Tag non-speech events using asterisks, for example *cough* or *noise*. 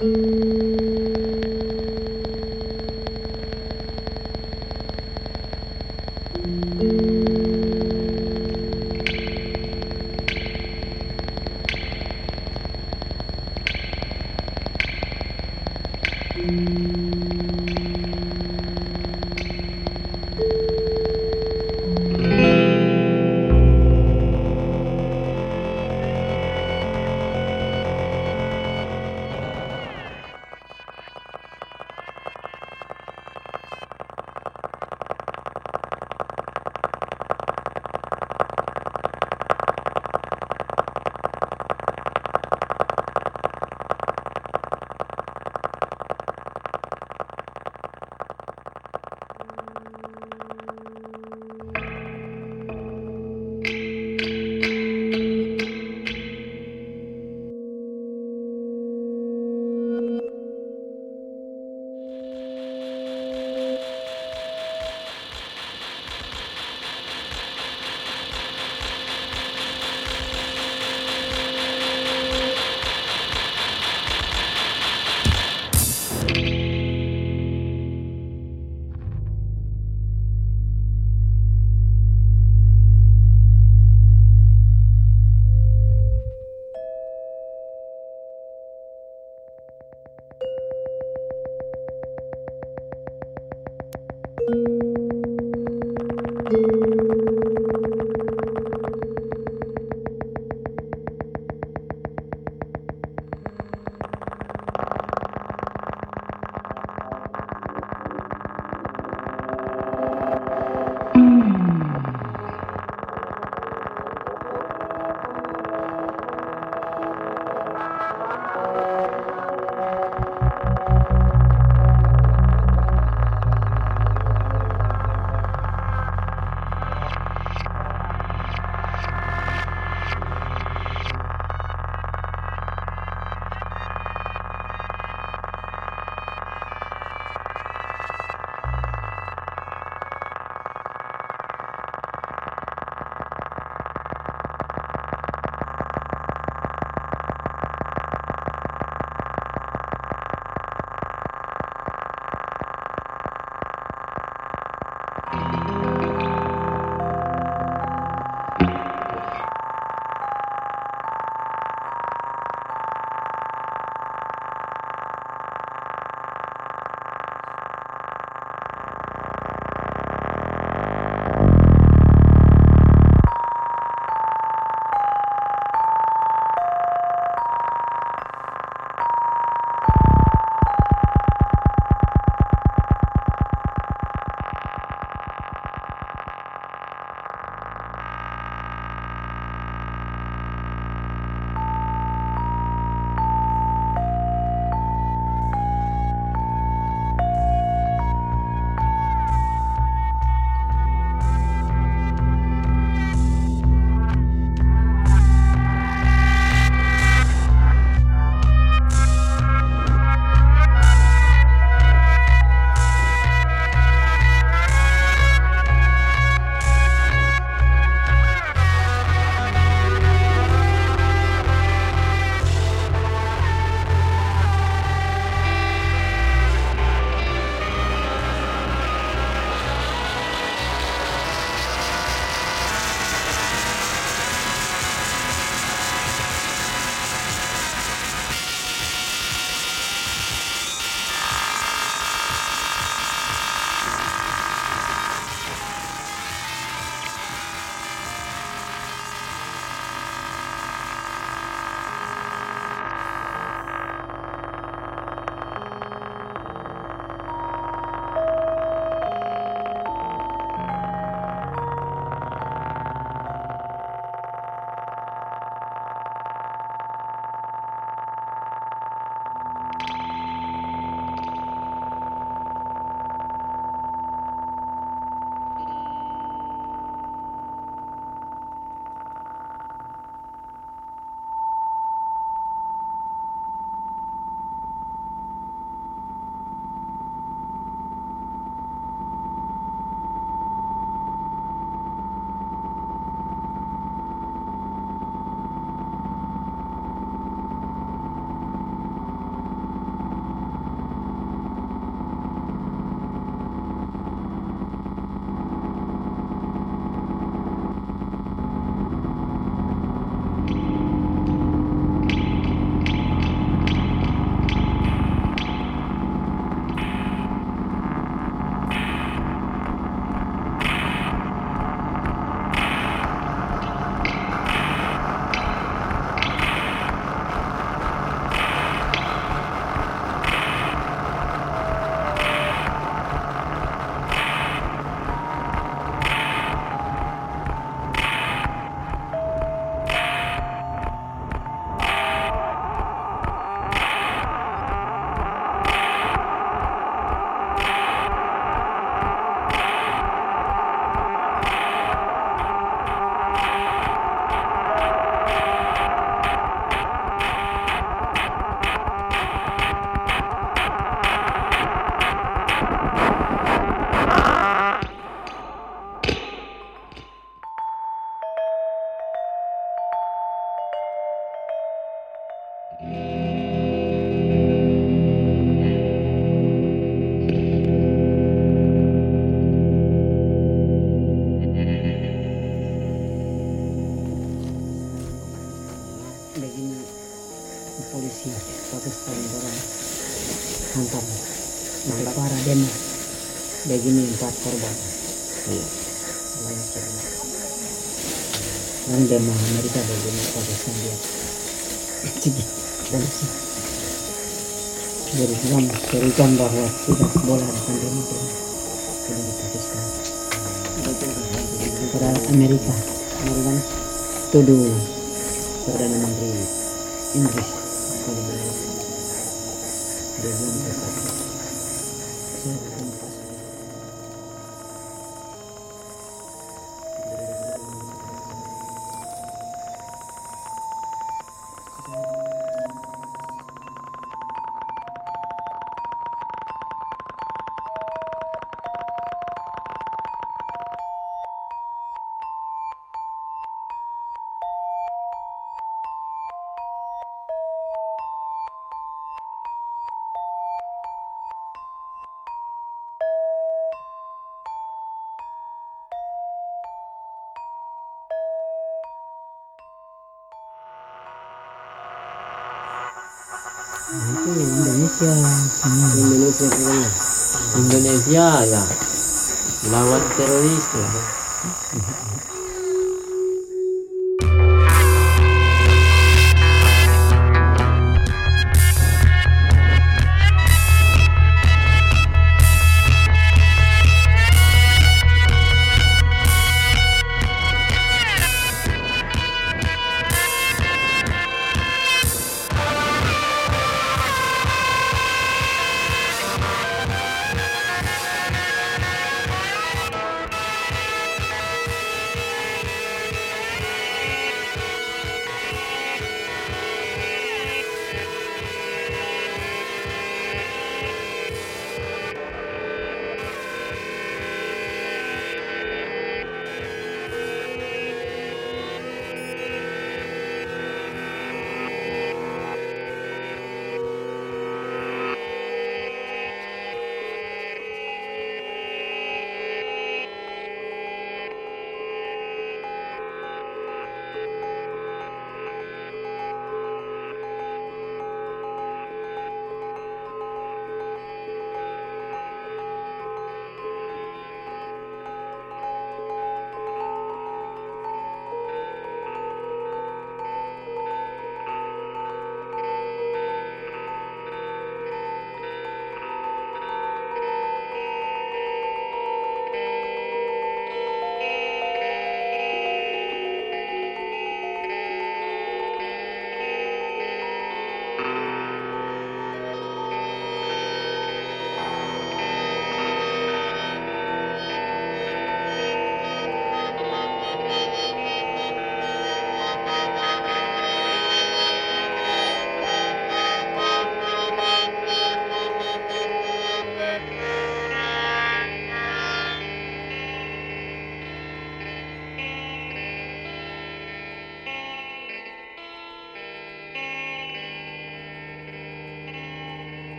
Thank you. thank you begini polisi Pakistan orang hantam begini empat korban banyak orang demo Amerika begini dia dan berikan berikan bahwa tidak boleh ada demo demo ini di Pakistan antara Amerika Amerika tuduh Perdana Menteri Inggris dia bilang Indonesia Korea. Indonesia ya. Lawan teroris ya. *laughs*